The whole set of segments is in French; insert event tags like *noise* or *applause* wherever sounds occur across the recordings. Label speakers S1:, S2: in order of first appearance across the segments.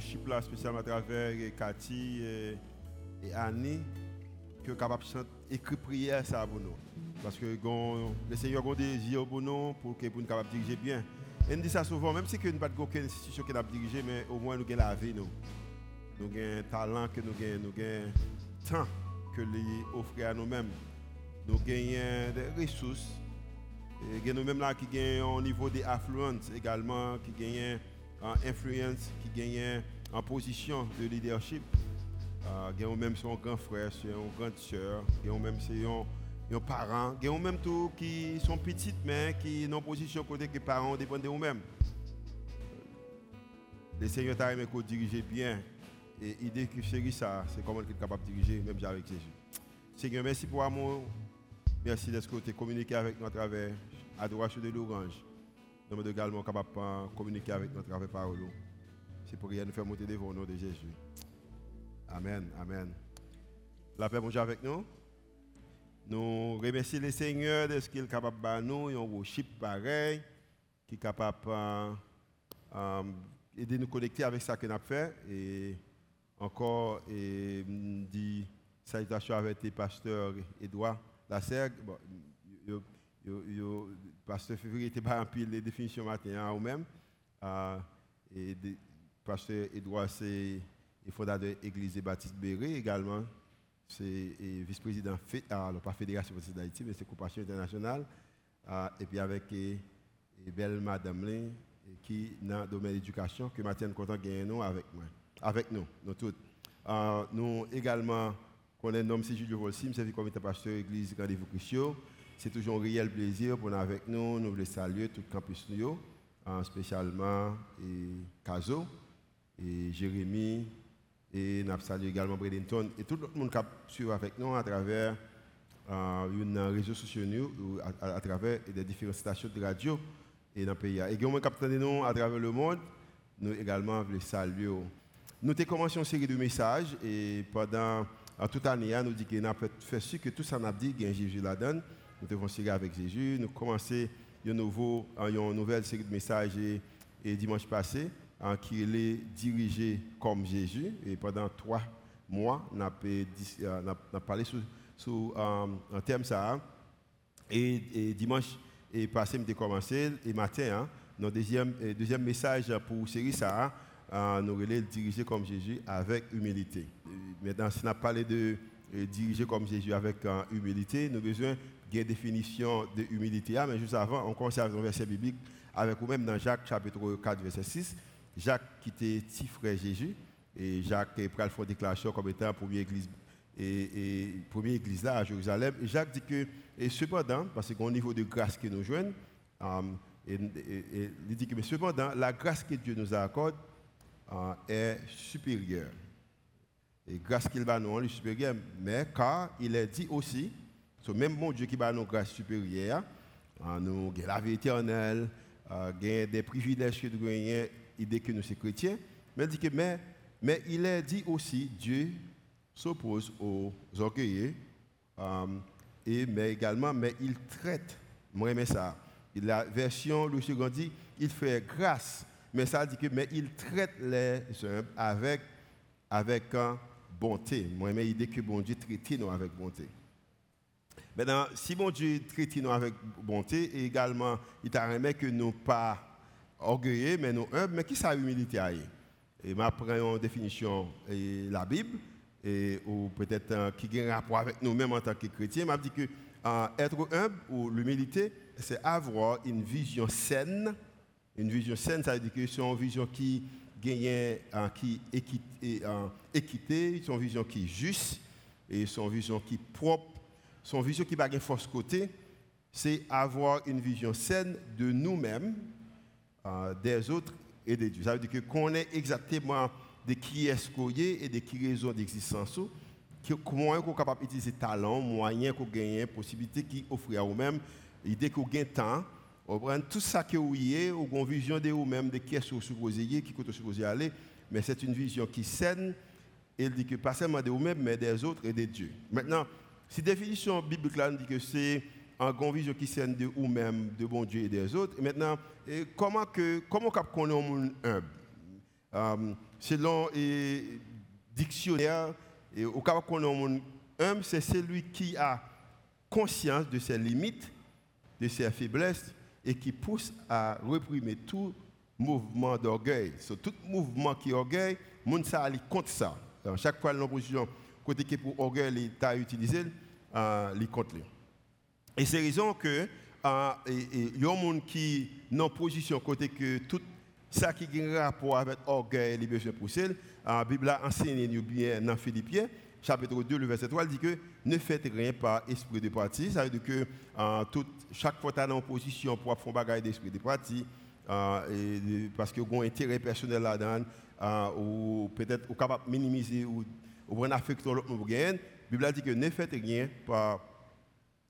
S1: chip là, spécialement à travers et Cathy et, et Annie, que capable de écrire prière ça pour nous. Parce que le Seigneur a un désir pour nous, pour que nous diriger bien. Et nous dit ça souvent, même si nous n'avons pas aucune institution qui nous diriger, mais au moins nous avons la vie. Nous, nous avons un talent que nous avons, nous avons temps que lui offre à nous-mêmes. Nous avons des ressources. Nous-mêmes là qui gagnent un niveau d'affluence également, qui gagnent en influence, qui gagnent en position de leadership. Euh, il y a même son grand frère, une grande soeur, il y a même c'est un, un parent, il y a même tout qui sont petites mais qui sont en position côté que les parents dépendent de nous-mêmes. Le Seigneur t'a aimé qu'on dirige bien. Et l'idée que c'est ça, c'est comment il est capable de diriger, même avec Jésus. Seigneur, merci pour l'amour. Merci d'être côté communiquer avec nous à travers adoration de l'orange. Nous sommes également capables de communiquer avec nous à travers parole. C'est pour rien nous faire monter devant au nom de Jésus. Amen, amen. La paix, bonjour avec nous. Nous remercions le Seigneur de ce qu'il est capable de nous, un worship pareil, qui est capable euh, euh, d'aider nous connecter avec ça que nous fait. Et encore, et, mm, dit salutations avec le pasteur Edouard Lassergue. Bon, pasteur Février était pas pile les définitions matin hein, ou même. Euh, et de- pasteur Edouard, c'est fondateur de l'Église Baptiste Béré également. C'est vice-président, fé- ah, alors pas Fédération Baptiste d'Haïti, mais c'est Compassion Internationale. Ah, et puis avec et, belle Madame Lin, qui dans le domaine de l'éducation, que Mathieu content de nous avec moi. Avec nous, nous toutes. Ah, nous également, qu'on est nommé c'est Julio Volsim, c'est comité pasteur Église Rendez-vous Christian. C'est toujours un réel plaisir pour nous avec nous. Nous voulons saluer tout le campus nous, ah, spécialement et Caso, et Jérémy, et nous saluons également Bradenton et tout le monde qui suit avec nous à travers euh, une réseaux sociaux nous, à, à- à travers des différentes stations de radio et dans le pays. Et également qui nous à travers le monde, nous également voulons saluer. Nous avons commencé une série de messages et pendant en toute année, nous dit que nous avons fait sûr que tout ça n'a dit a Jésus là-dedans. Nous devons série avec Jésus. Nous commençons une, nouveau, une nouvelle série de messages et, dimanche passé hein, qui est dirigé comme Jésus. Et pendant trois mois, nous avons euh, nous avons parlé sur, sur euh, un thème ça. hein. Et, et dimanche et passé, j'ai commencé, et matin, hein, notre deuxième, euh, deuxième message pour série ça, euh, nous allons diriger comme Jésus avec humilité. Maintenant, si on a parlé de diriger comme Jésus avec humilité, nous avons besoin d'une définition de humilité. Ah, mais juste avant, on commence un verset biblique avec vous-même dans Jacques chapitre 4, verset 6. Jacques qui était frère Jésus, et Jacques est une déclaration comme étant la première église et, église à Jérusalem. Et Jacques dit que, et cependant, parce qu'au niveau de grâce que nous joignent, euh, et, il dit que, mais cependant, la grâce que Dieu nous accorde euh, est supérieure. Et grâce qu'il va nous rendre supérieure, mais car il est dit aussi, ce même bon Dieu qui va nous grâce supérieure, euh, nous avons la vie éternelle, euh, des privilèges que nous gagnons, idée que nous sommes chrétiens, mais dit que, mais, mais il est dit aussi, Dieu s'oppose aux orgueilleux, euh, et, mais également, mais il traite, moi j'aime ça, la version, le second dit, il fait grâce, mais ça dit que, mais il traite les humbles avec, avec euh, bonté. Moi j'aime l'idée que bon Dieu traite nous avec bonté. Maintenant, si bon Dieu traite nous avec bonté, et également, il t'a remis que nous pas orgueilleux, mais nous humbles, mais qui ça humilité Et je prends une définition la Bible, ou peut-être euh, qui a un rapport avec nous-mêmes en tant que chrétiens. Je dit que euh, être humble ou l'humilité, c'est avoir une vision saine. Une vision saine, ça veut dire que c'est une vision qui gagne, euh, qui équite, et, euh, équité, c'est une vision qui est juste, et c'est une vision qui est propre, son vision qui va force côté, c'est avoir une vision saine de nous-mêmes, euh, des autres et de Dieu. Ça veut dire qu'on est exactement de qui est-ce qu'on est et de qui raison d'existence, comment on est capable d'utiliser talent, moyens qu'on gagne, possibilités qui offrent à vous-même, l'idée qu'on gagne temps, tout ça que vous y ou une vision de vous-même, de qui est-ce que vous supposez qui vous supposé aller, mais c'est une vision qui est saine, et il dit que pas seulement de vous-même, mais des autres et de Dieu. Maintenant, si définition biblique là nous dit que c'est en vision qui saine de vous-même, de bon Dieu et des autres, et maintenant, comment que comment qu'on un monde Euh, selon le dictionnaire, et au cas on homme, c'est celui qui a conscience de ses limites, de ses faiblesses et qui pousse à réprimer tout mouvement d'orgueil. tout mouvement qui orgueil, moun ça contre ça. chaque fois l'opposition côté qui pour orgueil l'État utilisé, euh, il contre Et c'est raison que euh, il y a un monde qui dans position côté que tout ça qui a un rapport avec orgueil, les besoins pousser. La Bible a enseigné bien dans Philippiens chapitre 2, le verset 3, il dit que ne faites rien par esprit de parti. Ça veut dire que euh, chaque fois que tu en position pour faire bagage d'esprit de parti, euh, parce que vous avez un intérêt personnel là-dedans, euh, ou peut-être capable de minimiser ou, ou un affect sur l'autre la Bible dit que ne faites rien par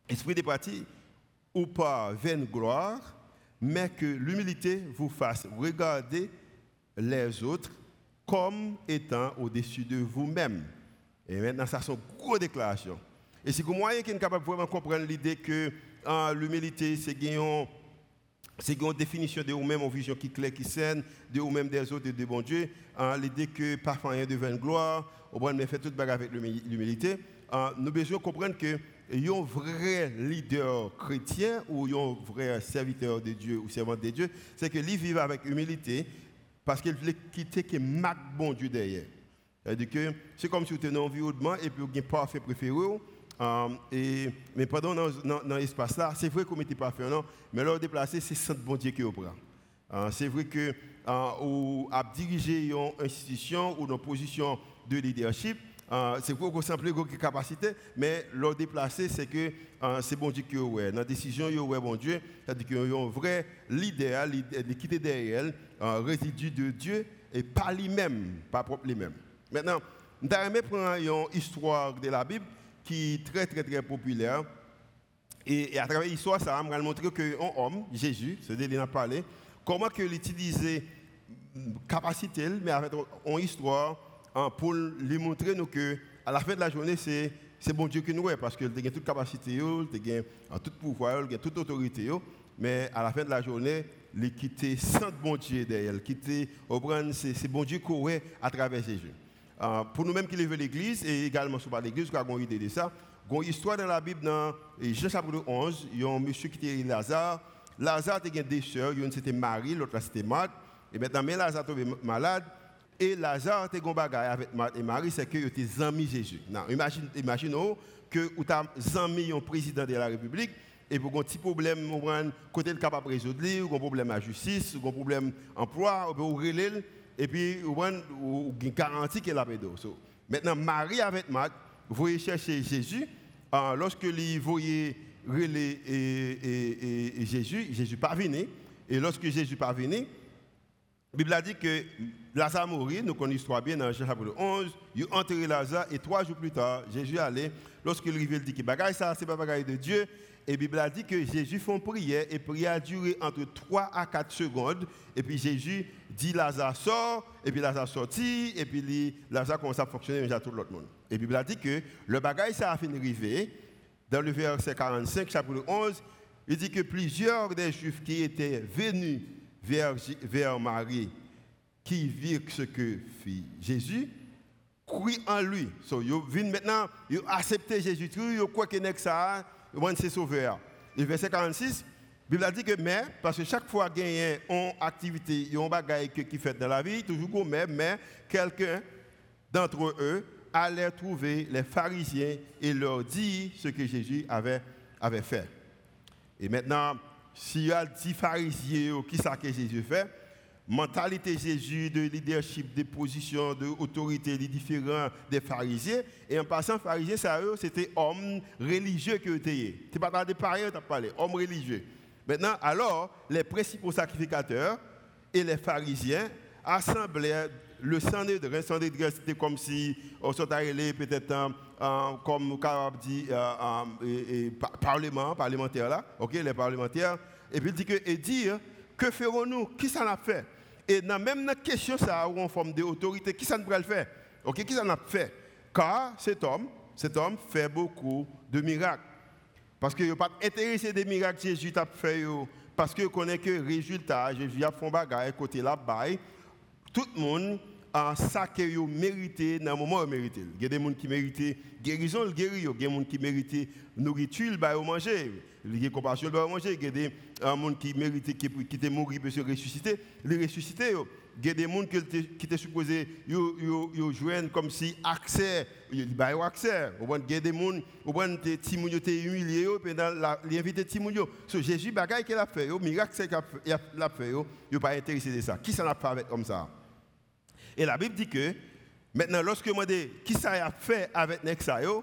S1: esprit de parti ou par vaine gloire, mais que l'humilité vous fasse regarder les autres comme étant au-dessus de vous-même. Et maintenant, ça, sont gros déclarations. Et si vous moyen qui est capable de comprendre l'idée que ah, l'humilité, c'est c'est une définition de vous-même, une vision qui claire, qui saine, de vous-même des autres de bon Dieu. Ah, l'idée que parfois il y a de vaine gloire, on va faire toute bagarre avec l'humilité. Ah, nous devons comprendre que un vrai leader chrétien ou un vrai serviteur de Dieu ou servant de Dieu, c'est que lui vivent avec humilité parce qu'il veut quitter que marque bon Dieu derrière. C'est comme si vous étiez dans l'environnement et puis vous n'avez pas fait préféré. Et, mais pendant dans, l'espace là, c'est vrai qu'on n'était pas fait, non, mais là, déplacer, c'est saint bon Dieu qui prend. Euh, c'est vrai que euh, à une institution ou une position de leadership, euh, c'est pour qu'on simple une capacité, mais le déplacer, c'est que c'est bon Dieu qui est Dans la décision, il a bon Dieu, c'est-à-dire qu'il y a un vrai leader, l'équité derrière elle, un résidu de Dieu, et pas lui-même, pas propre lui-même. Maintenant, allons prendre une histoire de la Bible qui est très, très, très populaire. Et, à travers l'histoire, ça va montrer qu'un homme, Jésus, c'est de a parlé, comment il utilisait capacité, mais avec une histoire, hein, pour lui montrer nous que à la fin de la journée, c'est c'est bon Dieu qui nous est parce qu'il a toute capacité, il a tout pouvoir, il a toute autorité, mais à la fin de la journée, il quitte sans bon Dieu derrière, il quitte, c'est bon Dieu qui est à travers Jésus. Euh, pour nous-mêmes qui levons l'église, et également sur l'église, qui a une idée de ça, a une histoire dans la Bible, dans Jean chapitre 11, il y a un monsieur qui était Lazare. Lazare avait deux sœurs, une c'était Marie, l'autre c'était Marthe. Et maintenant, mais Lazare tombé malade. Et Lazare était un bagage avec Marthe et Marie, c'est que étaient amis Jésus. Non, imagine, imaginez que vous avez amis un président de la République, et pour un petit problème, côté le capable de résoudre, ou un problème à justice, ou un problème emploi, vous relève et puis vous avez garantie qu'elle a maintenant, Marie avec Marthe, vous chercher Jésus. Euh, lorsque vous voyez et, et, et, Jésus, Jésus pas venu. Et lorsque Jésus pas venu, la Bible a dit que Lazare mourit, nous connaissons l'histoire bien dans Jean chapitre 11, il enterré Lazare et trois jours plus tard, Jésus allait, lorsqu'il arrive, il dit que bagaille ça, c'est pas bagaille de Dieu, et la Bible a dit que Jésus fait une prière, et la prière a duré entre 3 à 4 secondes. Et puis Jésus dit Lazare sort, et puis Lazare sorti, et puis Lazare commence à fonctionner déjà tout l'autre monde. Et la Bible a dit que le bagage ça a fini d'arriver. Dans le verset 45, chapitre 11, il dit que plusieurs des Juifs qui étaient venus vers, vers Marie, qui virent ce que fit Jésus, crient en lui. So, ils viennent maintenant, ils accepté Jésus, ils croient que ça c'est sauveur. Le verset 46, la Bible a dit que mais, parce que chaque fois qu'il y a une activité, il y a un bagage qui fait dans la vie, toujours mais, mais quelqu'un d'entre eux allait trouver les pharisiens et leur dit ce que Jésus avait, fait. Et maintenant, s'il y a 10 pharisiens, qui ça que Jésus fait? Mentalité Jésus, de leadership, de position, d'autorité, les différents des pharisiens. Et en passant, pharisiens, ça c'était homme religieux qui était. Tu pas de pareil, tu parlé, homme religieux. Maintenant, alors, les principaux sacrificateurs et les pharisiens assemblaient le Sanhédrin. Sanhédrin, c'était comme si on s'était peut-être comme on dit, euh, parlement, parlementaire là, ok, les parlementaires. Et puis il dit que, dire, que ferons-nous? Qui ça l'a fait? Et dans même la question, ça a en forme d'autorité, qui ça ne peut le faire? Ok, qui ça n'a fait? Car cet homme, cet homme fait beaucoup de miracles. Parce qu'il n'est pas intéressé des miracles que Jésus a fait, parce qu'il connaît que le résultat, Jésus a fait un bagage côté là-bas. tout le monde a ça que mérité dans le moment où mérité. Il y a des gens qui méritent guérison, le guérit. Il y a des gens qui méritent nourriture, le manger. Il y a compassion, le manger. Il y a des gens qui méritent qui étaient morts, qui se ressusciter, les ressusciter. Il y a des gens qui étaient supposés jouer comme si accès, il y a accès. Il y a des gens qui étaient humiliés, ils invités Timounio. So, Jésus, bagaille qu'il a fait, le miracle qu'il a fait, il n'est pas intéressé de ça. Qui s'en a fait avec comme ça? Et la Bible dit que, maintenant, lorsque moi dis qui ça a fait avec Nexayo,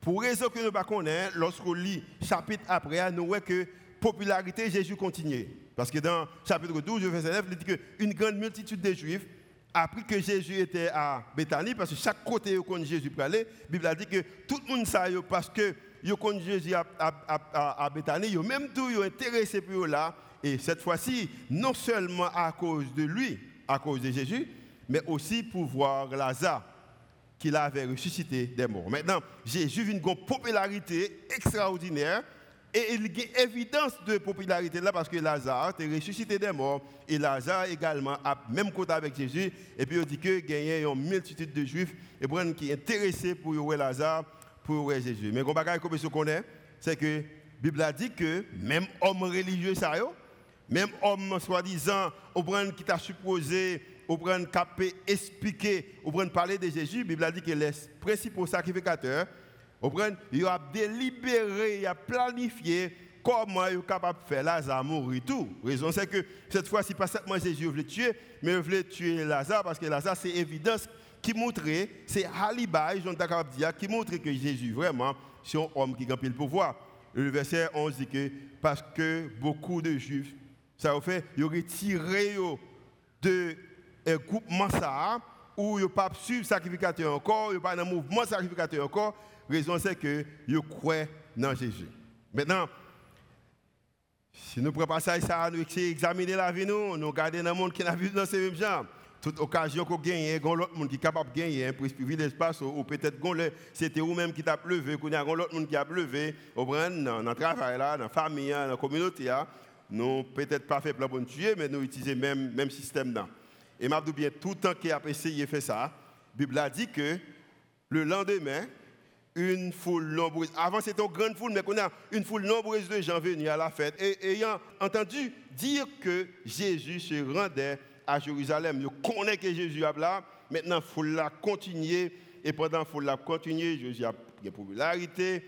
S1: pour raison que nous ne connaissons pas, lorsqu'on lit chapitre après, nous voyons que la popularité Jésus continue. Parce que dans chapitre 12, verset 9, il dit qu'une grande multitude de Juifs, appris que Jésus était à Bethanie, parce que chaque côté où Jésus parlait, la Bible a dit que tout le monde sait parce que connaît Jésus à, à, à, Bethanie, même tout yo intéressé pour là, et cette fois-ci, non seulement à cause de lui, à cause de Jésus, mais aussi pour voir Lazare qu'il avait ressuscité des morts. Maintenant, Jésus a une popularité extraordinaire et il y a évidence de popularité là parce que Lazare est ressuscité des morts et Lazare également a même côté avec Jésus. Et puis on dit que y a une multitude de juifs et qui sont intéressés pour voir Lazare, pour voir Jésus. Mais ce qu'on connaît, c'est que la Bible a dit que même homme religieux, ça, même homme soi-disant, qui t'a supposé ou prendre capé expliquer, ou prendre parler de Jésus, la Bible a dit que les principaux sacrificateurs, ou prendre, ils ont délibéré, ils ont planifié comment ils sont capables de faire Lazare mourir tout. Raison c'est que cette fois-ci, pas seulement Jésus voulait tuer, mais il voulait tuer Lazare parce que Lazare, c'est évidence qui montrait, c'est Halibai, Jean dire, qui montrait que Jésus, vraiment, c'est un homme qui a le pouvoir. Le verset 11 dit que parce que beaucoup de Juifs, ça a fait, ils ont retiré de un groupement ça, où il n'y a pas suivre sacrificateur encore, il n'y a pas un mouvement sacrificateur encore. La raison c'est que ils croient dans Jésus. Maintenant, si nous prenons ça, ça nous examiner la vie, nous, nous regardons dans le monde qui a vu dans ces mêmes gens. Toute occasion qu'on gagne, a l'autre monde qui est capable de gagner, pour suivre l'espace, ou peut-être c'était vous-même qui t'a levé, qu'il y a l'autre monde qui a levé, au dans le travail, dans la famille, dans la communauté. Nous peut-être pas fait pour nous tuer, mais nous utilisons le même, même système. Et m'a tout le temps qu'il a essayé de faire ça, la Bible a dit que le lendemain, une foule nombreuse, avant c'était une grande foule, mais qu'on a une foule nombreuse de gens venus à la fête, et ayant entendu dire que Jésus se rendait à Jérusalem. Ils connaissent que Jésus est là, maintenant la foule a continué, et pendant la foule a continué, Jésus a une popularité,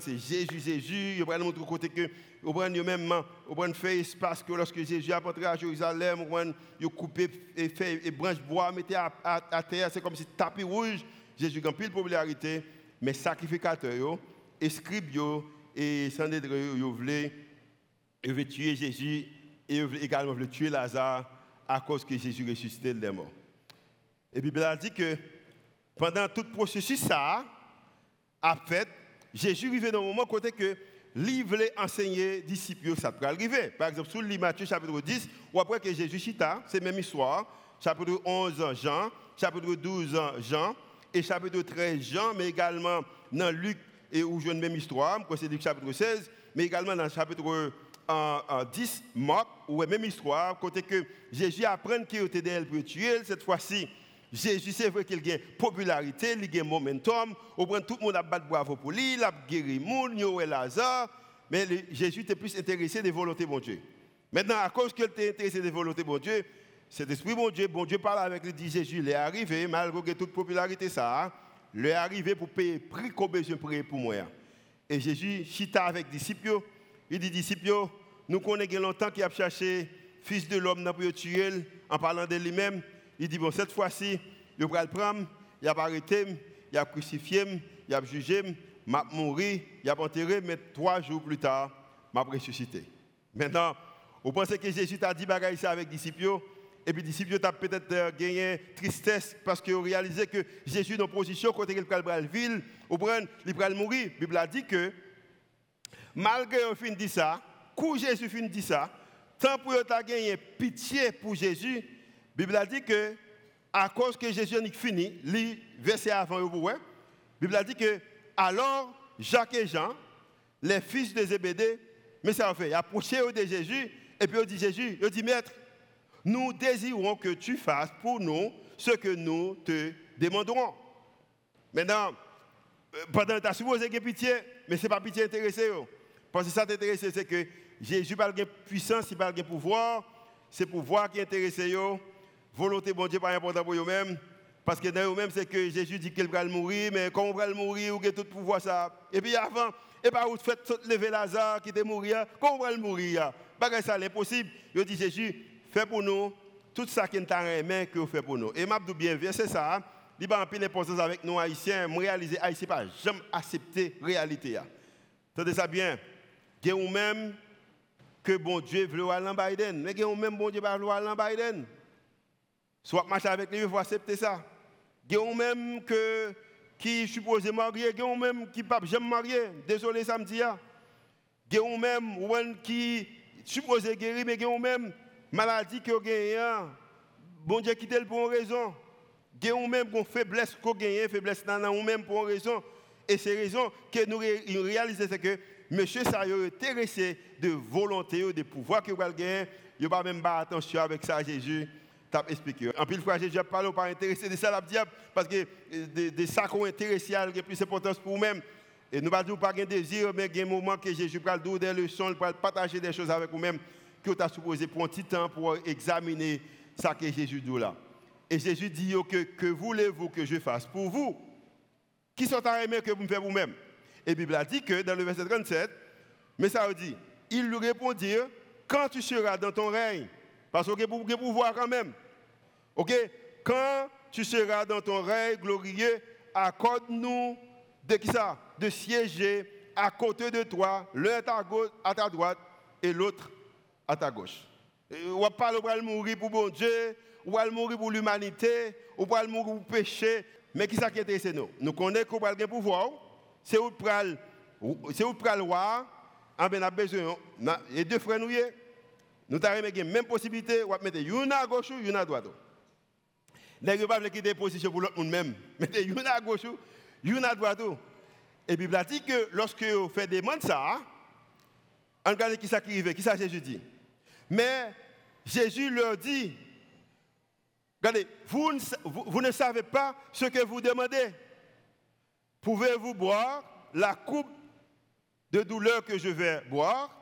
S1: c'est Jésus, Jésus, il va montrer côté que au prend même au prend fait espace que lorsque Jésus a entré à Jérusalem, on il coupé et fait et branche bois mettait à, à, terre, c'est comme si tapis rouge. Jésus a pile popularité, mais sacrificateurs et scribes et Sandédre yo voulaient veut tuer Jésus et également voulaient tuer Lazare à cause que Jésus ressuscité des morts. Et la Bible a dit que pendant tout le processus ça a fait Jésus arrivé dans un moment côté que lui voulait enseigner disciples, ça peut arriver. Par exemple, sur le chapitre 10, ou après que Jésus chita, c'est même histoire. Chapitre 11, Jean, chapitre 12, Jean, et chapitre 13, Jean, mais également dans Luc, et où je une même histoire, c'est Luc chapitre 16, mais également dans chapitre 10, Marc, où même histoire, côté que Jésus apprend qu'il était d'elle pour tuer, cette fois-ci, Jésus, c'est vrai qu'il a une popularité, il a un momentum. Au tout le monde a battu bravo pour lui, il a guéri le monde, il a Lazare. Mais Jésus était plus intéressé des volontés de Dieu. Maintenant, à cause qu'il était intéressé des volontés de Dieu, cet esprit bon Dieu, bon Dieu parle avec lui, dit Jésus, il est arrivé, malgré toute popularité, ça, il est arrivé pour payer le prix qu'on besoin de pour moi. Et Jésus chita avec les disciples, il dit disciples, nous connaissons longtemps qu'il a cherché fils de l'homme le tuer en parlant de lui-même. Il dit, bon, cette fois-ci, il va le prendre, il a arrêté, il a crucifié, il a jugé, il a mouru, il a enterré, mais trois jours plus tard, il a ressuscité. Maintenant, vous pensez que Jésus t'a dit bagaille ça avec les disciples? Et puis les disciples ont peut-être euh, gagné tristesse parce qu'ils ont réalisé que Jésus en position quand il va le ville, il va mourir. La Bible a dit que malgré un fin dit ça, quand Jésus fin dit ça, tant pour eux gagné pitié pour Jésus, la Bible a dit que, à cause que Jésus a fini, le verset avant, la Bible a dit que, alors, Jacques et Jean, les fils de Zébédée, mais ça a fait, ils approché de Jésus, et puis ils dit Jésus, ils dit Maître, nous désirons que tu fasses pour nous ce que nous te demanderons. Maintenant, euh, pendant que tu as supposé que pitié, mais ce n'est pas pitié intéressé. Parce que ça t'intéresse, c'est que Jésus n'a pas de puissance, il n'a pas de pouvoir. C'est pouvoir qui est intéressé. Volonté, bon Dieu, pas important pour eux-mêmes. Parce que dans eux-mêmes, c'est que Jésus dit qu'il va mourir, mais quand on va mourir, ou a tout pouvoir ça. Et puis avant, et bien, vous faites lever Lazare qui était mort, quand on va mourir. Pas ça, l'impossible. Il dit Jésus, fais pour nous tout ça qui est en que vous faites pour nous. Et m'a bien c'est ça. Il va en pile l'importance avec nous haïtiens, réaliser haïtien pas jamais accepter réalité. Tenez ça bien. A même que bon Dieu veut aller en Biden, mais a même bon Dieu veut aller en Biden. Soit marcher avec lui, il faut accepter ça. Il y a même que qui supposé marier, il y a même qui pas jamais marier. Désolé samedi. Il y a même qui supposé guérir, mais il y a même maladie qui a Bon Dieu quitte pour une raison. Il y a même une faiblesse qu'on gagne, faiblesse dans même pour une raison. Et ces raisons que nous réalisons, c'est que monsieur ça est intéressé de volonté, de pouvoir que vous gagner. Il a pas même pas attention avec ça, Jésus t'a expliqué. En plus, fois, Jésus a parlé pas intéressé de ça, la diable, parce que de, de ça qu'on il y a plus d'importance pour nous-mêmes. Et nous ne pas pas un désir, mais il y a un moment que Jésus va nous des leçons, pour partager des choses avec vous-même, que tu as supposé pour un petit temps pour examiner ça que Jésus dit là. Et Jésus dit que, que voulez-vous que je fasse pour vous? Qui sont à aimer que vous me faites vous-même? Et la Bible a dit que dans le verset 37, mais ça dit, il lui répondit, quand tu seras dans ton règne, parce que pour pouvoir quand même, ok, quand tu seras dans ton règne glorieux, accorde-nous de qui ça? De siéger à côté de toi, l'un à ta droite et l'autre à ta gauche. On va pas mourir pour bon Dieu, ou va mourir pour l'humanité, ou va mourir pour le péché. Mais qui ça qui nous? Nous connaissons qu'on va le pouvoir, c'est où pral, c'est où pral roi, en ben a besoin. Et deux frères nous avons la même possibilité, on mettre une à gauche, une à droite. Nous ne pas quitter position pour l'autre monde même. *laughs* Mettez une à gauche, une à droite. Et la Bible dit que lorsque vous faites des demandes ça, regarde qui ça qui arrive, qui ça Jésus dit. Mais Jésus leur dit, regardez, vous, ne savez pas ce que vous demandez. Pouvez-vous boire la coupe de douleur que je vais boire?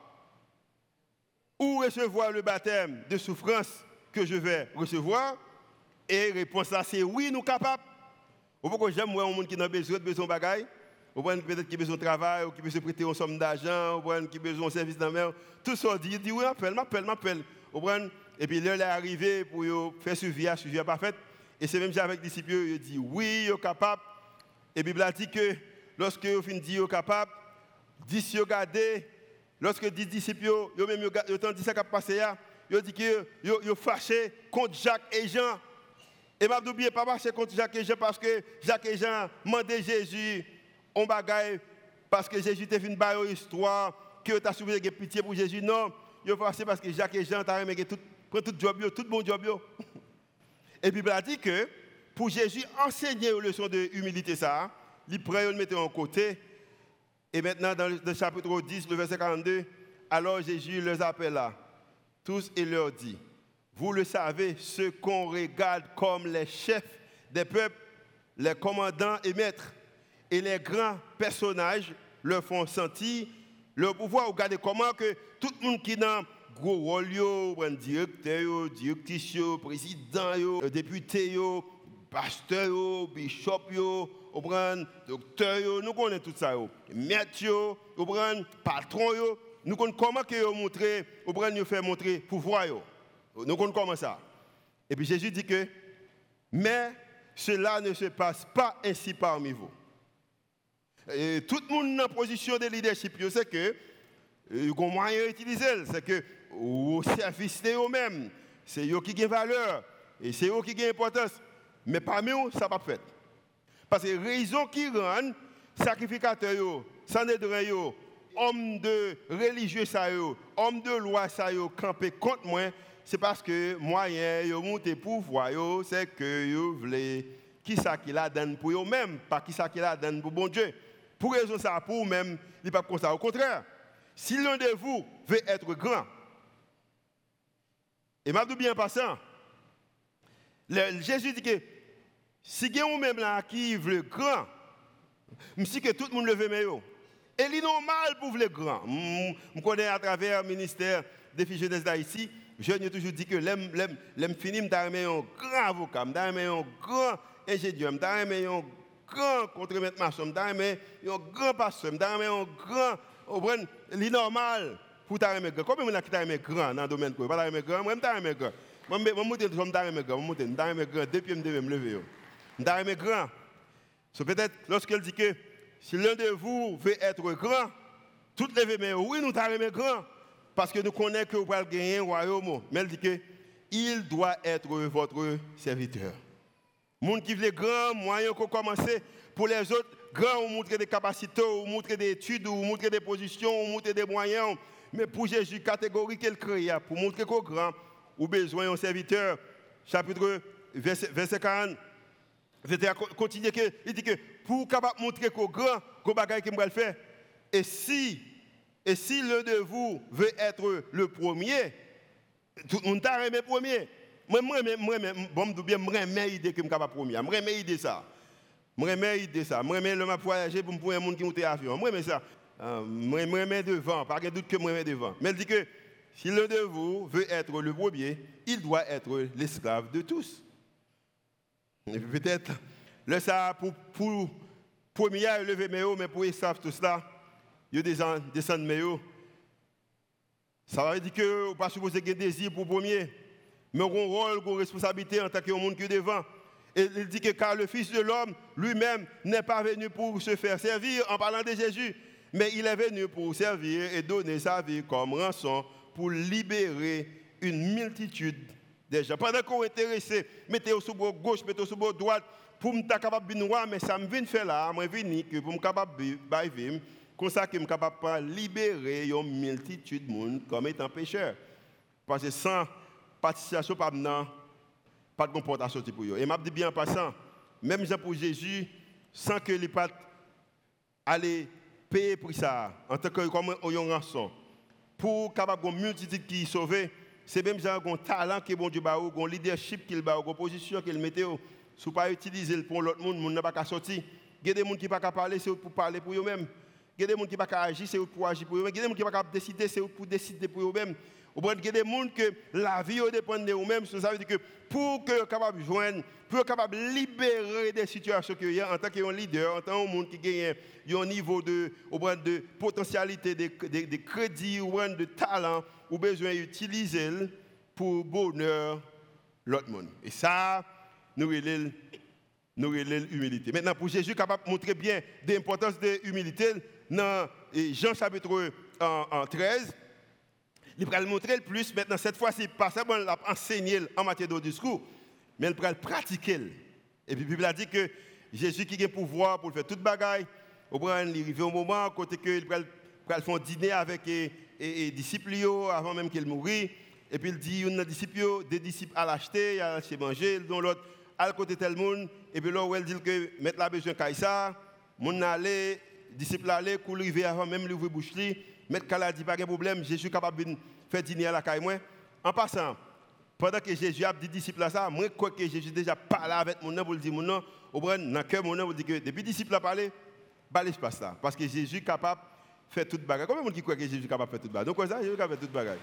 S1: Ou recevoir le baptême de souffrance que je vais recevoir Et réponse là, c'est oui, nous capables. Pourquoi j'aime un monde qui a besoin de besoin de bagaille peut-être qui a besoin de travail, ou qui veut se prêter une somme d'argent, ou qui a besoin de service dans mer. Tout ça, il dit oui, m'appelle, m'appelle, m'appelle. Et puis l'heure est arrivée pour faire suivi, suivi pas fait. Et c'est même avec les disciples, il dit oui, il est capable. Et la Bible dit que lorsque vous finissez dit capable, 10 regardez, lorsque 10 disciples, ils ils dit ça qui a passé ils dit que ils fâché contre Jacques et Jean. Et m'a oublié pas fâché contre Jacques et Jean parce que Jacques et Jean demandaient Jésus on bagaille parce que Jésus t'a fait une histoire que tu as soulevé de pitié pour Jésus non, ils fâché parce que Jacques et Jean t'ont remis tout tout job tout bon job *laughs* Et la Bible a dit que pour Jésus enseigner une leçon de humilité ça, il prend le mettre en côté et maintenant, dans le chapitre 10, le verset 42, alors Jésus les appela tous et leur dit, vous le savez, ceux qu'on regarde comme les chefs des peuples, les commandants et maîtres, et les grands personnages leur font sentir leur pouvoir. Regardez comment que tout le monde qui est dans gros rôle, directeur, directrice, président, député, pasteur, bishop, docteur, nous connaissons tout ça. Maître, patron, nous connaissons comment montrer, au nous faire montrer pouvoir. Nous connaissons comment ça. Et puis Jésus dit que, mais cela ne se passe pas ainsi parmi vous. Tout le monde en position de leadership, c'est que, y a moyen d'utiliser, c'est que, au service de eux-mêmes, c'est eux qui ont valeur, et c'est eux qui ont importance. Mais parmi eux, ça pas fait. Parce que raison qui rend sacrificateur, sanhédrin, homme de religieux, homme de loi, campé contre moi, c'est parce que moyen, yo monté pouvoir, c'est que yo voulez qui ça qui la donne pour eux-mêmes, pas qui ça qui la donne pour bon Dieu. Pour raison ça, pour eux-mêmes, il n'est pas comme ça. Au contraire, si l'un de vous veut être grand, Et m'a bien passant, Jésus dit que si vous même là qui veut grand, je que tout le monde leve main. Et c'est normal pour les grands. Je connais à travers le ministère des filles jeunesse d'Haïti, je ai toujours dit que l'aime fini, je un grand avocat, je un grand ingénieur, je un grand contre-maître maçon, je un grand pasteur, un grand. C'est normal pour t'aimer grand. Combien de gens qui t'aiment grand dans le domaine Pas grand, moi je t'aime grand. Moi je monte je t'aime grand, je t'aime grand depuis que je me lever. Je t'aime grand. C'est peut-être lorsqu'elle dit que si l'un de vous veut être grand, toutes les mais oui, nous t'aimons grand. Parce que nous connaissons que vous allez gagner un royaume. Mais elle dit que il doit être votre serviteur. Monde qui veut grand, moyen qu'on commence pour les autres, grand, on montre des capacités, on montre des études, on montre des positions, on montre des moyens. Mais pour Jésus, catégorie qu'il crée, pour montrer qu'on grand, ou besoin d'un serviteur. Chapitre verset, 40. Continue, il dit que pour capable montrer qu'on grand, qu'on bagaille qu'il. Et si, et si l'un de vous veut être le premier, tout le monde t'a le premier. Moi, moi, moi, bon, bien, moi, j'ai idée que je suis capable premier. Moi, j'ai idée ça. Moi, idée ça. Moi, j'ai voyager pour me un monde qui monte avion. Moi, ça. Euh, moi, devant, pas de doute que moi, devant. Mais dit que si l'un de vous veut être le premier, il doit être l'esclave de tous. Peut-être, le ça, pour, pour premier, il lever mes mais pour esclave tout cela, il descend, descend mes Ça veut dire que vous pas supposé avoir désir pour premier, mais un rôle, une responsabilité en tant que monde qui est devant. Et il dit que car le Fils de l'homme lui-même n'est pas venu pour se faire servir en parlant de Jésus, mais il est venu pour servir et donner sa vie comme rançon pour libérer une multitude de gens. Pendant qu'on est intéressé, mettez-vous sur le gauche, mettez-vous sur le droite, pour me capable de voir, mais ça me vient faire là, je viens que pour me capable de vivre, comme ça que suis capable de libérer une multitude de monde comme étant pécheur. Parce que sans participation, pas pas de comportation pour eux. Et m'a dit bien en passant, même pour Jésus, sans que les pas aller payer pour ça, en tant que comme un rançon, pour capable une multitude qui sauver, c'est même genre un talent que bon Dieu ba un leadership qu'il ba une position qu'il mette si pas utiliser pour l'autre monde, monde n'a pas sortir. Il y a des gens qui ne pas qu'à parler, c'est pour parler pour eux-mêmes. Il y a des gens qui ne pas qu'à agir, c'est pour agir pour eux-mêmes. Il y a des gens qui ne pas qu'à décider, c'est pour décider pour eux-mêmes. Il y a des gens que la vie dépend de eux-mêmes. Ça veut dire que pour que capable joindre, pour capable libérer des situations qu'il y a en tant que leader, en tant que monde qui gagne un niveau de, de potentialité, de, de, de crédit, ou de talent, ou besoin d'utiliser pour bonheur l'autre monde. Et ça, nous relèvons nous l'humilité. Maintenant, pour Jésus, capable de montrer bien l'importance de l'humilité, dans Jean chapitre 13, il va le montrer le plus. Maintenant, cette fois-ci, pas seulement enseigner en matière de discours, mais il va le pratiquer. Et puis, la Bible a dit que Jésus qui a le pouvoir pour faire toute bagaille, au il arrive au moment côté qu'il va faire un dîner avec les disciples avant même qu'il mourisse. Et puis il dit, une disciple, des disciples à l'acheter, à l'acheter manger, dont l'autre à côté tel monde. Et puis là, où elle dit que mettre la besoin ça, mon aller, disciple aller, couler avant même l'ouvrir bouche mettre Kala dit pas de problème, Jésus capable de faire dîner à la caille. En passant, pendant que Jésus a dit disciple là ça, moi crois que Jésus déjà parlé avec mon nom pour dire mon nom, au bras dans cœur mon nom pour dire que depuis disciple a parlé, pas l'espace là parce que Jésus est capable de faire toute bagarre. Combien de monde qui croit que Jésus est capable de faire toute bagarre Donc quoi ça, Jésus est capable de faire toute bagarre.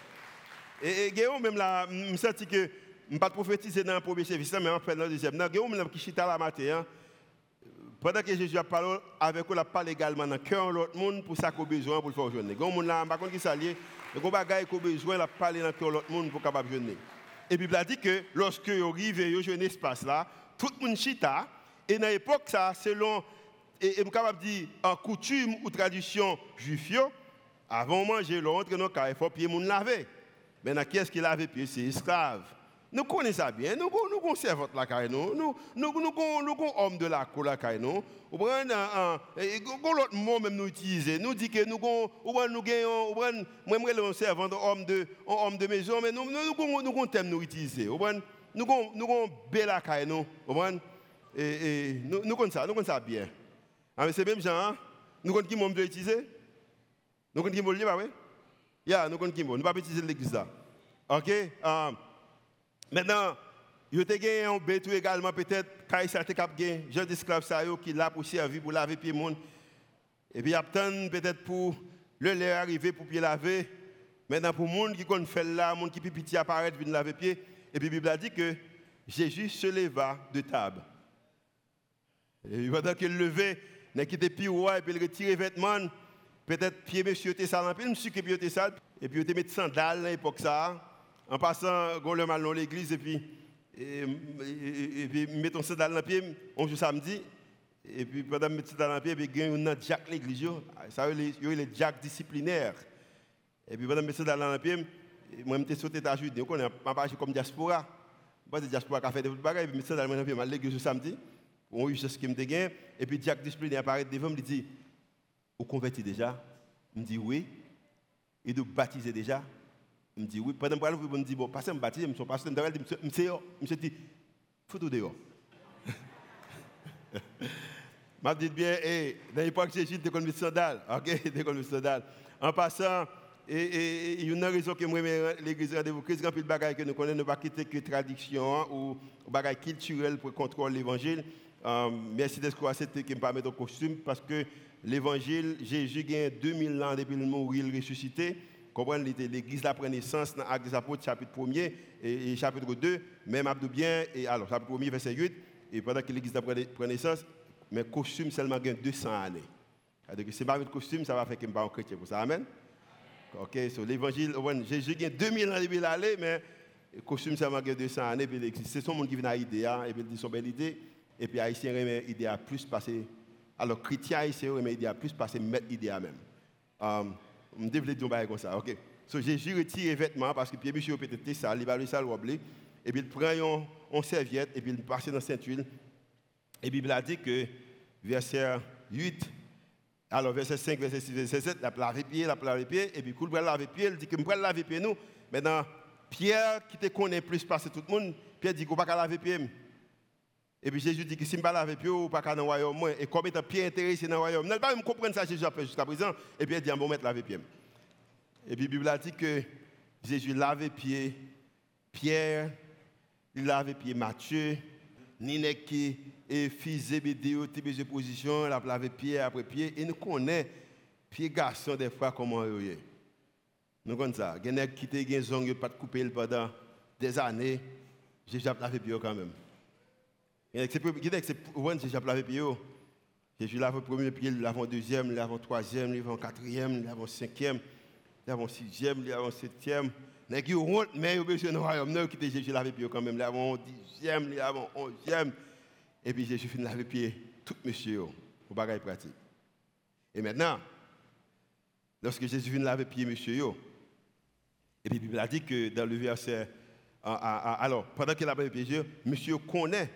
S1: Et, et même là, me senti que je ne pas prophétiser dans le premier service, mais je vais dans le deuxième. Non, Guillaume qui chita la matin, hein. pendant que Jésus a parlé avec eux, il a parlé également dans le cœur de l'autre monde pour ça qu'on a besoin pour le faire jeûner. Il y a par contre, qui s'allie, il y a des qu'on a besoin, il a parlé dans le cœur de l'autre monde pour capable jeûner. Et il a dit que lorsque vous arrivez, vous jeûnez espace là, tout le monde chita, et dans l'époque, ça, selon, et suis capable dire, en coutume ou tradition juive, avant de manger, l'autre, il faut pied moun laver. Maintenant, qui est-ce qui lave pied C'est esclave. Nous connaissons ça bien. Nous nous conservons la caille nous. Nous nous nous nous homme de la cour la caille nous. Un l'autre mot même nous utiliser. Nous dit que nous ou nous prend moi le servant homme de homme de maison mais nous nous nous nous thème nous utiliser. Ou prend nous nous belle la caille nous. Nous nous connaissons nous connaissons bien. Ah, c'est même genre hein? nous connaissons qui mot de utiliser. Nous connaissons qui mot le pas oui? Ya, nous connaissons qui. Nous pas utiliser l'église là. OK? Um, Maintenant, il y a gagné un bétou également, peut-être, quand il s'est gagné, j'ai d'esclaves qui là pour servir, pour laver pieds monde. Et puis, il y a peut-être pour le lait arriver pour pied laver. Maintenant, pour les gens qui connaissent fait là, les gens qui petit apparaître, viennent laver pieds. Et puis, la Bible a dit que Jésus se leva de table. Et pendant qu'il levait, il quitté puis et puis il retire les vêtements. Peut-être pied monsieur était sale, puis monsieur qui était sale. Et puis il mis sandales à l'époque ça. En passant, on le mal dans l'église et puis et, puis mettons sandales dans pied, on joue samedi. Et puis pendant mettre sandales dans pied, puis il y a un jack l'église. Ça il les jack disciplinaires. Et puis pendant mettre sandales dans pied, moi je suis sauté à juillet. On connaît pas comme diaspora. Moi c'est diaspora qui a fait des bagages, et puis sandales dans pied, l'église samedi. On eu ce qui me dégaine. Et puis jack disciplinaire apparaît devant me dit vous converti déjà? Je me dis oui. Et de baptiser déjà? Je me dis oui. Pendant que je me dis bon, passer me baptiser, je suis pasteur, je me dis, je me dis, faut dehors. *laughs* Je dit bien, et dans l'époque Jésus, tu connu sandales. Ok, *laughs* connu sandales. En passant, il y a une raison que moi, l'église rendez-vous Christ, grand que nous connaissons, pas quitter que tradition hein, ou bagages culturels pour contrôler l'évangile. Euh, merci d'être c'était qui me permet de costume parce que l'évangile, Jésus a 2000 ans depuis le mort, il ressuscité. L'église la pris naissance dans l'Acte des Apôtres, chapitre 1er et, chapitre 2, même Abdou bien, et alors, chapitre 1er, verset 8, et pendant que l'église a pris naissance, mais costume seulement gagne 200 années. C'est-à-dire que si pas de costume, ça va faire qu'il ne pas chrétien. Amen? Ok, so l'évangile, Jésus a 2000 ans depuis l'aller, mais le costume seulement gagne 200 années, c'est son monde qui vient à l'idée, hein, et puis il son belle idée, et puis Haïtien remet l'idée à plus passer alors, chrétien haïtien, mais il a plus passé mettre l'idée à même. Um, je développe dire comme ça, ok? So, Jésus retire les vêtements parce que Pierre Michel peut-être ça, il va le sale et puis il prend une, serviette et puis il passe dans la ceinture. Et puis a dit que, verset 8, alors verset 5, verset 6, verset 7, la lavé pied, la lavé pied, et puis va laver pied, il dit que vais laver pied nous. Maintenant, Pierre qui te connaît plus tout le monde, Pierre dit qu'on va laver pied. Et puis Jésus dit que si je ne laver pied, ou pas dans le royaume, et comme étant pied intéressé dans le royaume, je ne pas comprendre ça Jésus a fait jusqu'à présent. Et puis il dit, bon, mettre laver pied. Et puis la Bible a dit que Jésus lavait pied, Pierre, il lavait pied Matthieu, Nineki et fils Zébédéo, de position, il a lavé pied après pied. Et nous connaissons, pied garçon, des fois, comment il est. Nous connaissons ça. Il y a qui ont pas coupé pendant des années. Jésus a lavé pied quand même. Et c'est déjà lavé pied. Jésus lave le premier pied, il lave le deuxième, il lave le troisième, il lave le quatrième, il lave le cinquième, il lave le sixième, il lave le septième. Mais qui honte, mais il besoin de royaume, qui Jésus lave pied quand même, lave le dixième, lave onzième. Et puis Jésus finit laver pied, tout monsieur, pour bagaille pratique. Et maintenant, lorsque Jésus vient laver pied, monsieur, et puis la Bible a dit que dans le verset, alors, pendant qu'il a lavé pied, monsieur connaît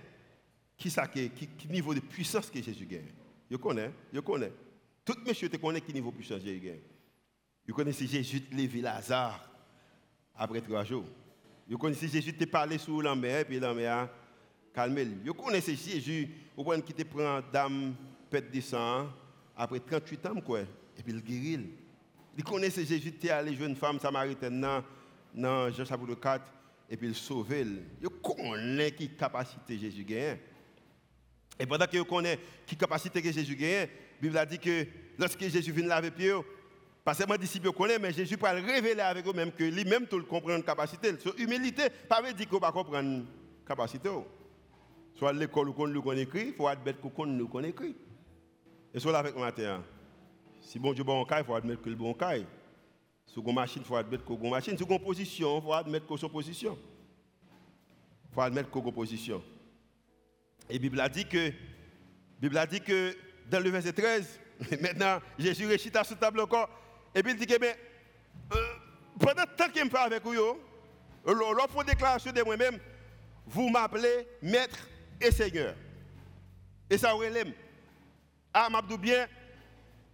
S1: qui, ça, qui, niveau de puissance que Jésus gagne. Je connais, je connais. Tout monsieur te connaît qui niveau de puissance Jésus gagne. Je connais si Jésus te levé Lazare après trois jours. Je connais si Jésus te parlé sur la mer, puis la mer calmé. Je connais si Jésus, au point qui te prend dame pète de sang après 38 ans, quoi, et puis il guérit. Je connais si Jésus t'est allé jouer une femme samaritaine dans Jean chapitre 4, et puis il sauve. Je connais qui capacité Jésus gagne. Et pendant que vous connaissez qui capacité que Jésus gagne, la Bible a dit que lorsque Jésus vient laver pied, parce que mes disciples connaissent, mais Jésus peut révéler avec eux-mêmes que lui-même tout comprend une capacité. Sur humilité, pas veut dire qu'on va comprendre une capacité. Soit l'école où on connaît écrit, il faut admettre qu'on nous écrit. Et soit là avec matin. Si bon Dieu bon il faut admettre que le bon caille. Si une machine, il faut admettre que une machine. Si une position, il faut admettre que son position. Il faut admettre que une position. Et la Bible a dit que, Bible a dit que dans le verset 13, *laughs* maintenant, Jésus récite à ce table encore, et puis il dit que, mais, euh, pendant tant qu'il me parle avec vous, l'offre déclaration de moi-même, vous m'appelez maître et seigneur. Et ça, vous Ah, m'abdou bien.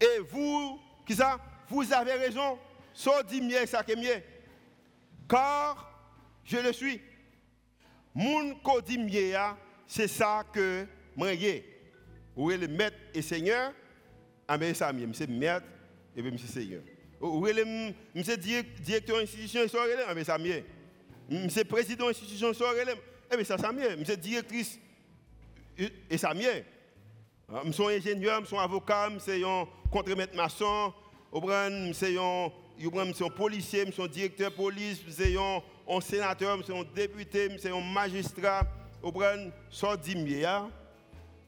S1: Et vous, qui ça? Vous avez raison. So dit mieux ça que mieux. Car je le suis. Moun c'est ça que moi Où est le maître et seigneur? Ah mais ça c'est maître et puis c'est seigneur. Où est le directeur d'institution et Ah mais ça. Je président de l'institution, eh bien, ça, c'est directrice, et ça. Je suis ingénieur, je suis avocat, je suis un contre-maître maçon, je suis un policier, je suis un directeur de police, je suis un sénateur, je suis un député, je suis un magistrat. Je suis un dimier.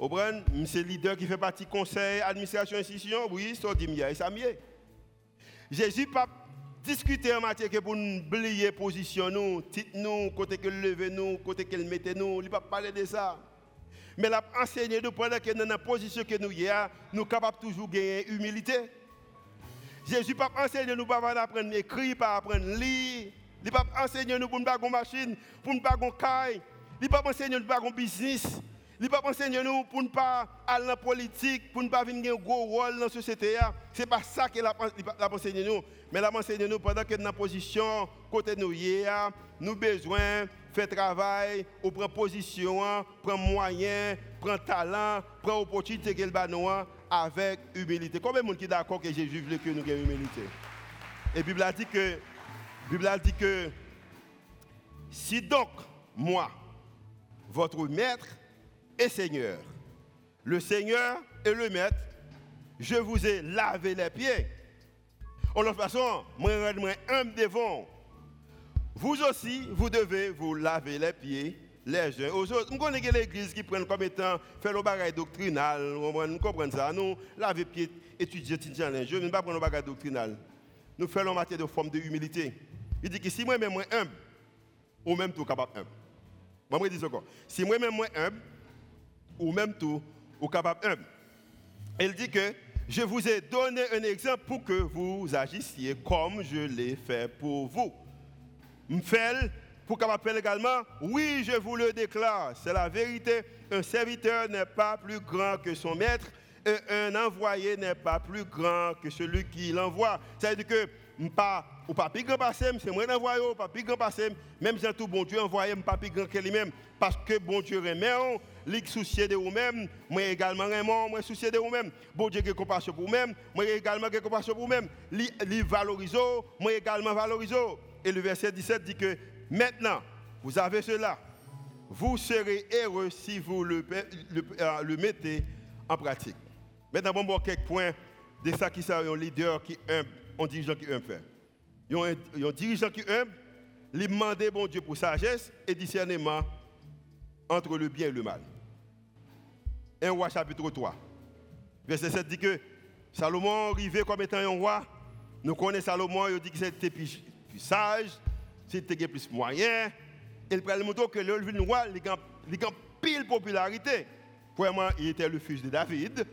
S1: Je suis leader qui fait partie du conseil, administration, institution. Oui, un et ça mieux. Jésus pas discuter en matière que pour nous oublier position nous, titre nous, côté que lever nous, côté qu'elle mettait nous, il pas parler de ça. Mais l'a enseigné nous pendant que dans la position que nous sommes, nous sommes toujours gagner humilité. Jésus pas enseigné nous pas apprendre à écrire, pas apprendre à lire. Il pas enseigné nous pour ne pas avoir machine, pour ne pas avoir caille. Il pas enseigné nous ne pas avoir business. Il pas enseigner nous pour ne pas aller dans la politique, pour ne pas venir un gros rôle dans la société. Ce n'est pas ça qu'il a enseigné nous. Mais il a enseigné nous pendant que dans la position, côté nous, nous besoin de faire travail, ou prendre position, prendre moyen, prendre talent, prendre opportunité avec humilité. Combien de gens sont d'accord que Jésus veut que nous ayons humilité? Et la Bible a dit que, la Bible a dit que si donc, moi, votre maître, et Seigneur. Le Seigneur et le Maître, je vous ai lavé les pieds. En toute façon, moi, je humble devant. Vous aussi, vous devez vous laver les pieds les uns aux autres. Nous connaissons l'église qui prend comme étant faire le bagage doctrinal. Nous comprenons ça. Nous, laver pieds, étudier Je ne vais pas prendre le bagage doctrinal. Nous faisons en matière de forme de humilité. Il dit que si moi-même, moi humble, ou même tout capable humble. Moi, je encore. Si moi-même, moi humble, ou même tout, ou capable humble. Elle dit que je vous ai donné un exemple pour que vous agissiez comme je l'ai fait pour vous. M'fel, pour capable également, oui, je vous le déclare, c'est la vérité. Un serviteur n'est pas plus grand que son maître, et un envoyé n'est pas plus grand que celui qui l'envoie. C'est-à-dire que pas ou pas plus grand passé, c'est moi envoyé, pas plus grand passé, même si tout bon Dieu envoyé, pas plus grand que lui-même, parce que bon Dieu remet, il soucie de vous-même, moi également remet, moi soucie de vous-même. Bon Dieu qui compassion pour vous-même, moi également qui compassion pour vous-même. Il valorise, moi également valorise. Et le verset 17 dit que maintenant, vous avez cela. Vous serez heureux si vous le, euh, mettez en pratique. Maintenant, bon, bon quelques points de ça qui sont un leader qui est humble un dirigeant qui aime faire. Il y a un dirigeant qui aime, lui demander bon Dieu pour sagesse et discernement entre le bien et le mal. 1 roi chapitre 3. Verset 7 dit que Salomon arrivé comme étant un roi. Nous connaissons Salomon, il dit que c'était plus, sage, c'était plus moyen. Il prend le moto que le roi, il a pile popularité. Premièrement, il était le fils de David.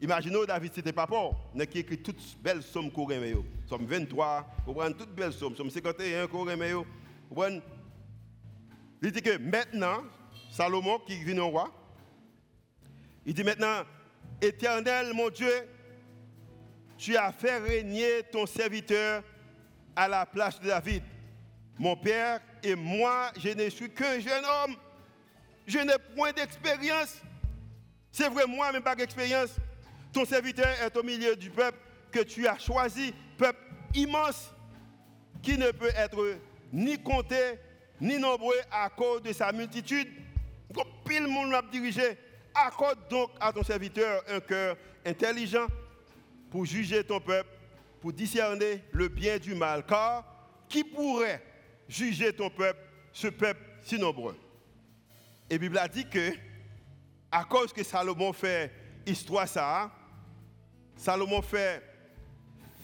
S1: Imaginez, David, c'était pas. Il a écrit toutes belles sommes qu'on. Somme 23, vous prenez toutes belles sommes. Somme 51 qu'on. Vous Il dit que maintenant, Salomon, qui vient au roi, il dit maintenant, Éternel, mon Dieu, tu as fait régner ton serviteur à la place de David. Mon père et moi, je ne suis qu'un jeune homme. Je n'ai point d'expérience. C'est vrai, moi, même pas d'expérience. Ton serviteur est au milieu du peuple que tu as choisi, peuple immense qui ne peut être ni compté ni nombreux à cause de sa multitude. Pile le monde a dirigé. Accorde donc à ton serviteur un cœur intelligent pour juger ton peuple, pour discerner le bien du mal. Car qui pourrait juger ton peuple, ce peuple si nombreux? Et la Bible a dit que, à cause que Salomon fait histoire ça, Salomon fait,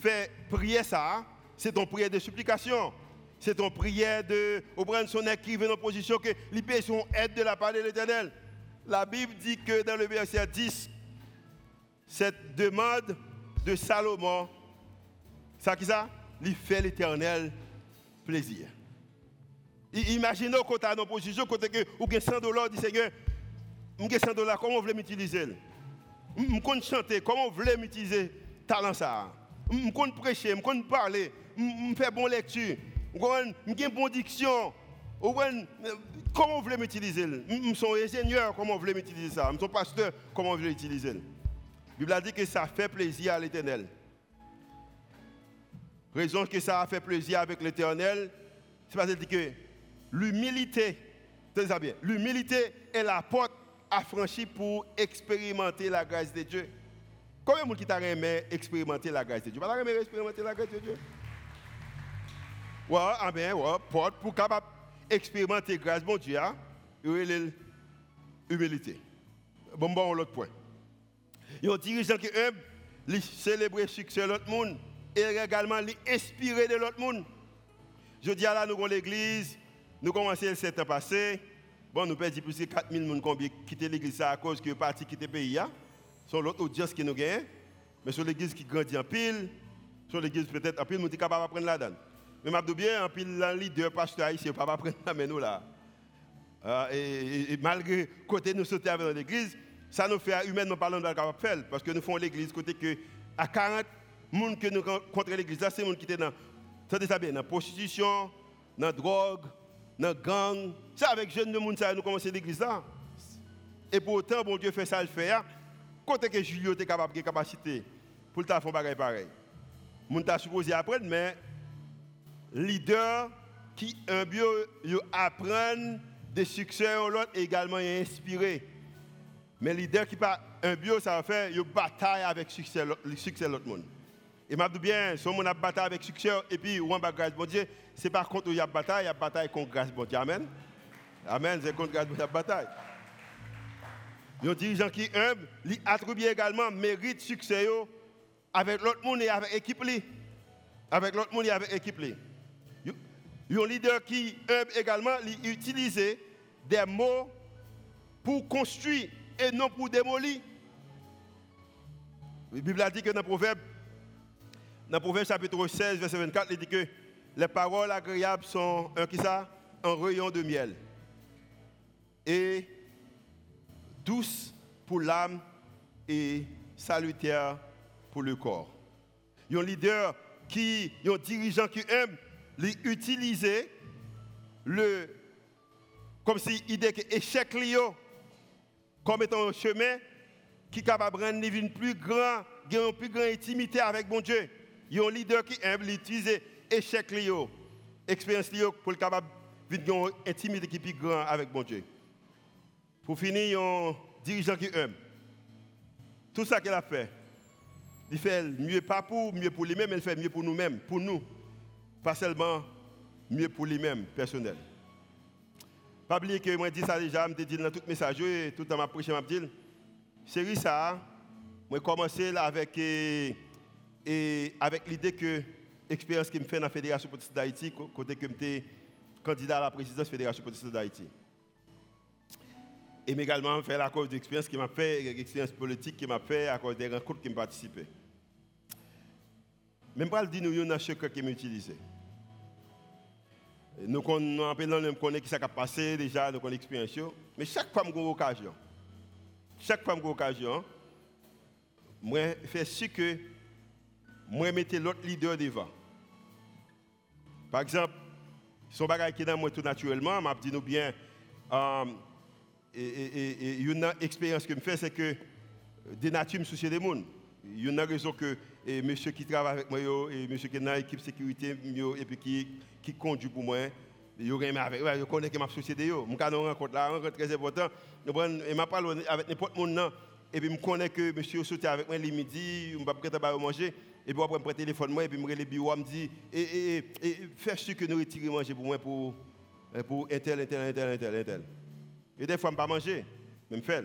S1: fait prier ça, c'est ton prière de supplication. C'est ton prière de prendre son écrivain en position que l'IP son aide de la part de l'éternel. La Bible dit que dans le verset 10, cette demande de Salomon, ça qui ça? Il fait l'éternel plaisir. Imaginez quand tu as une position, quand tu as 100 dollars, dit Seigneur, 100 dollars, comment vous voulez m'utiliser? Je compte chanter, comment vous voulez m'utiliser talent ça. Je compte prêcher, je compte parler, je faire bonne lecture, je une bonne diction. Comment vous voulez m'utiliser? Je suis ingénieur, comment vous voulez m'utiliser ça? Je suis pasteur, comment vous voulez l'utiliser? La Bible a dit que ça fait plaisir à l'éternel. Raison que ça a fait plaisir avec l'éternel, c'est parce que l'humilité, l'humilité est la porte à franchir pour expérimenter la grâce de Dieu. Combien de gens qui t'a aimé expérimenter la grâce de Dieu? Pas aimé expérimenter la grâce de Dieu? Ouais, ben, ouais, porte pour capable expérimenter grâce de Dieu, hein? il y a l'humilité. Bon, bon, l'autre point. Il y a un dirigeant qui aime célébrer le succès de l'autre monde et également l'inspirer de l'autre monde. Je dis à la nous avons l'église, nous commençons le 7 ans passé. Bon, nous perdons plus de 4000 personnes qui ont quitté l'église à cause que parti quitter le pays. Hein. C'est l'autre audience qui nous gagne. Mais sur l'église qui grandit en pile, sur l'église peut-être en pile, nous sommes capables d'apprendre là-dedans. Mais je dis bien, en pile, le leader, pasteur ici, pas apprendre là, mais nous là. Euh, et, malgré côté nous sauter avec l'église, ça nous fait humainement parlant de capable faire. Parce que nous faisons l'église côté que à 40 personnes que nous contre l'église, c'est les gens qui étaient dans la prostitution, dans la drogue, dans gang. C'est avec jeunes de monde nous commençons l'église. Et pourtant, bon Dieu fait ça, le fait. Hein. Côté que Julio était capable de capacité pour le faire pareil pareil? Moun t'a supposé apprendre, mais leader qui un bio apprendre des succès ou l'autre également inspiré. Mais leader qui pas un bio, ça va faire une bataille avec succès, l'autre monde. Et m'a dit bien, si on a bataille avec succès, et puis on a grâce bon Dieu, c'est par contre où il y a bataille, il y a bataille contre grâce bon Dieu. Amen. Amen, c'est contre grâce bon Dieu, bataille. Un dirigeant qui humble, lui attribue également mérite succès avec l'autre monde et avec l'équipe. Avec l'autre monde et avec l'équipe. Un leader qui humble également, lui utiliser des mots pour construire et non pour démolir. La Bible a dit que dans le proverbe, dans proverbe chapitre 16, verset 24, il dit que les paroles agréables sont un, qui ça, un rayon de miel. Et douce pour l'âme et salutaire pour le corps. Il y a un leader qui, y a un dirigeant qui aime utiliser le, comme si l'idée que l'échec comme étant un chemin qui est capable de rendre plus grande, une plus grande intimité avec mon Dieu. Il y a un leader qui aime utiliser l'échec expérience pour être capable de une intimité qui est plus grande avec mon Dieu. Pour finir, il y a un dirigeant qui aime. Tout ça qu'il a fait, il fait mieux pas pour, mieux pour lui-même, il fait mieux pour nous-mêmes, pour nous. Pas seulement mieux pour lui-même, personnel. Pas oublier que moi, je dis ça déjà, je dit dans tout message, et tout temps, je prêché, je dis, c'est ça, moi, commencé là avec, et, avec l'idée que l'expérience que je fais dans la Fédération protestante d'Haïti, côté que je candidat à la présidence de la Fédération protestante d'Haïti. Et également faire la cause d'expérience qui m'a fait, l'expérience politique qui m'a fait à cause des rencontres qui m'a participé. Même pas le dire nous, il y a un qui m'a utilisé. Nous connaissons qui s'est passé déjà, nous connaissons l'expérience. Mais chaque fois que j'ai une occasion, chaque fois que j'ai une occasion, moi, fais ce que moi, mettre l'autre leader devant. Par exemple, son bagage qui est dans moi tout naturellement, m'a dit nous bien, euh, et, une expérience que je fais, c'est que des natures me des mondes. Il y a une raison que monsieur qui travaille avec moi, et monsieur qui est dans l'équipe sécurité, et puis qui, conduit pour moi, je connais que ma société. Je rencontre là, rencontre très important. Je parle avec n'importe qui. Et puis je connais que monsieur sauté avec moi le midi, je ne vais pas manger. Et puis après, je prends le téléphone moi, et puis je me le bureau, me dis, et, et, et, fais ce que nous retirons manger pour moi, pour, pour un tel, un tel, un tel, un tel. Et des fois, je ne pas manger. Je me fais.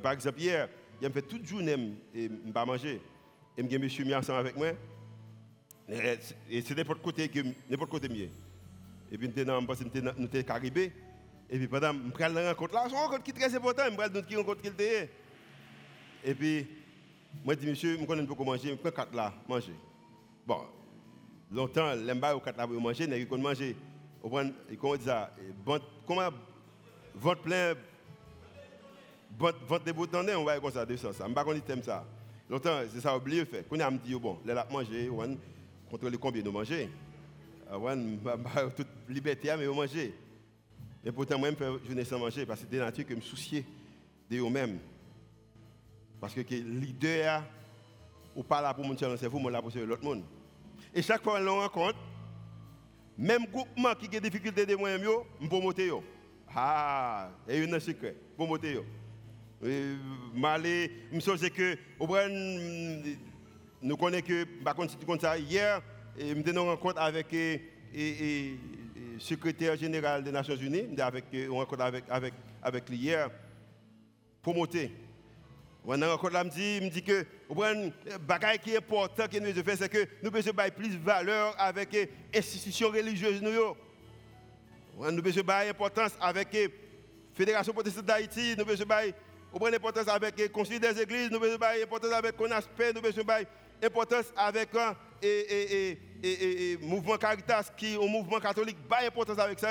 S1: Par exemple, hier, je me fais toute journée et je ne pas manger. Et je me suis mis ensemble avec moi. Et c'est n'importe côté que n'importe côté mieux. Et puis nous sommes nous sommes caribés. Et puis pendant je prends la rencontre là, c'est une rencontre qui est très importante, je prends qui rencontre qu'il était. Et puis moi je dis monsieur, je connais pas comment manger, je prends quatre là, manger. Bon, longtemps, les mbas ou quatre là pour manger, mais ils manger. Comment dit ça? Comment ventre plein ventre de boutons, on va comme ça de ça. Je ne sais pas si ça. Longtemps, c'est ça oublié fait. Quand on me dit bon, là manger, on contrôler combien de manger. On toute liberté mais manger. Et pourtant moi je fais journée sans manger parce que c'est des natures que me soucier de eux-mêmes. Parce que leader ou pas là pour mon cerveau, moi là pour l'autre monde. Et chaque fois qu'on rencontre, Même groupement qui a des difficultés de moyens, je peux monter. Ah, et une secret, pour monter. Malé, je pense que, nous connaissons que, par contre, comme ça, hier, je me rencontre avec le secrétaire général des Nations Unies, avec, rencontre avec, avec, avec hier, pour monter. On a encore là, me dit, dit que le bagage qui est important que nous faire, c'est que nous devons donner plus de valeur avec les institutions religieuses. Nous, nous devons donner importance avec la Fédération protestante d'Haïti, nous devons donner importance avec le Conseil des Églises, nous devons donner importance avec CONASPE, nous devons donner importance avec le mouvement Caritas, qui est un mouvement catholique, pas importance avec ça.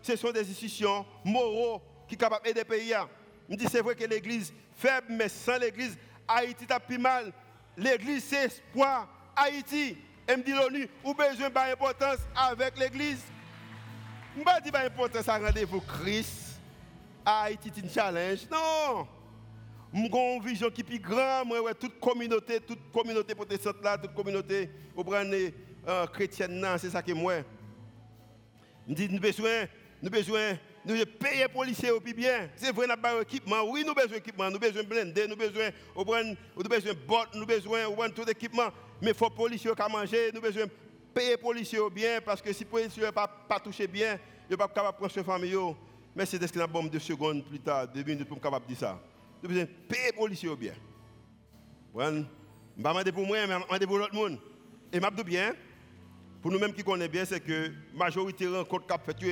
S1: Ce sont des institutions moraux qui sont capables d'aider les pays. Je dis c'est vrai que l'église faible, mais sans l'église, Haïti t'a plus mal. L'église, c'est espoir. Haïti, elle me dit l'ONU, ou besoin d'importance avec l'église? Je ne dis pas importance à rendez-vous Christ. Haïti, c'est un challenge. Non. J'ai une vision qui est plus grande. Moi, toute communauté, toute communauté protestante toute communauté euh, chrétienne, c'est ça que moi. Je dis, nous besoin, nous besoin nous payer les policiers au bien. C'est vrai, nous avons équipement. Oui, nous avons besoin d'équipement. Nous avons besoin de blender, nous avons besoin de bottes, nous avons besoin de tout équipement. Mais il faut que les policiers aient manger. Nous avons besoin de payer les policiers bien. Parce que si les policiers ne pas, pas touché bien, ils ne sont pas capables de prendre leur famille. Mais c'est ce qu'il y a deux secondes plus tard, deux minutes pour capable de dire ça. Nous avons besoin de payer les policiers bien. Je ne vais pas pour moi, mais je vais pour l'autre monde. Et je dis bien, pour nous-mêmes qui connaissons bien, c'est que la majorité de rencontres qu'a fait, tu.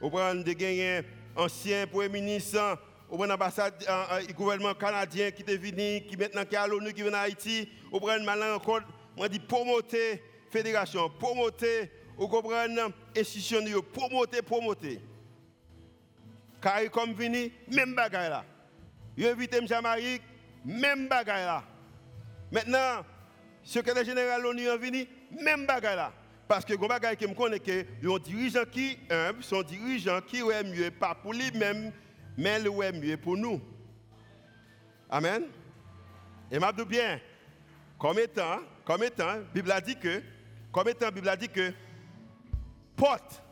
S1: Au prend de gagner ancien premier ministre, au prend l'ambassade du gouvernement canadien qui est venu, qui maintenant qui est à l'ONU, qui vient à Haïti, au prend mal encore, on dit promoter fédération, promoter, au comprendre institution, promoter, promoter. Car comme venu, même bagaille là. Il invite. Jamaïque, même bagaille là. Maintenant, secrétaire général de l'ONU est venu, même bagaille là. Parce que les gens qui me connaissent, que un dirigeant qui humble, son dirigeant qui est mieux, pas pour lui-même, mais le est mieux pour nous. Amen. Et m'a dit bien, comme étant, comme étant, Bible a dit que, comme étant, Bible a dit que, porte,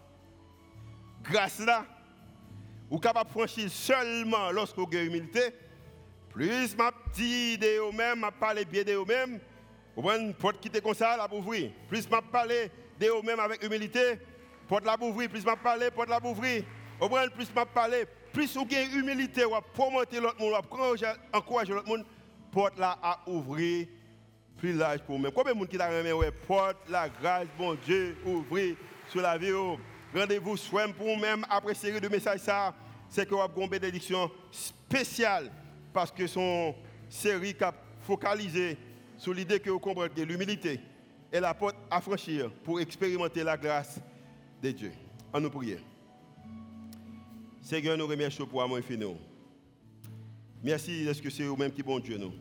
S1: grâce là, ou capable de franchir seulement lorsque vous avez humilité, plus m'a dit de vous-même, m'a parlé bien de vous-même, vous voyez une porte qui était comme ça, la ouvrir. Plus m'a parlé de vous-même avec humilité, porte la ouvrir, plus m'a parlé, porte la ouvrir. Au moins, plus m'a parlé, plus vous avez humilité, vous promoter l'autre monde, vous encourager l'autre monde, porte la à ouvrir plus large pour vous-même. Combien de monde qui t'a remis, ouais, porte la grâce, bon Dieu, ouvrir sur la vie. Oh. Rendez-vous soin pour vous-même après série de messages ça, c'est que vous avez une bénédiction spéciale parce que son série qui a focalisé sur l'idée que vous comprenez l'humilité est la porte à franchir pour expérimenter la grâce de Dieu. En nous prier. Seigneur, nous remercions pour amour infini. Merci est-ce que c'est vous-même qui bon Dieu nous.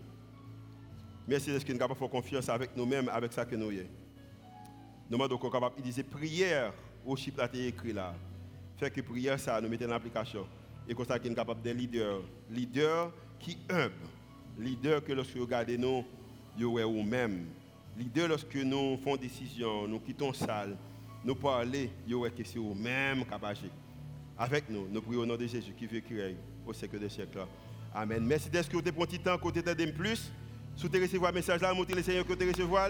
S1: Merci est-ce que nous avons confiance avec nous-mêmes, avec ça que nous sommes. Nous demandons qu'on capable utiliser prière au chiffre là écrit là. Fait que prière ça nous mettons en application et comme nous sommes capables d'être leaders, leaders qui humble, leaders que lorsque vous regardez nous, vous ou même L'idée, lorsque nous faisons décision, nous quittons salle, nous parlons, que c'est vous-même qui Avec nous, nous prions au nom de Jésus qui veut créer au siècle des siècles. Amen. Merci d'être que vous avez pris un petit temps, côté de plus. Si vous recevez un message là, montrez le Seigneur que vous recevoir.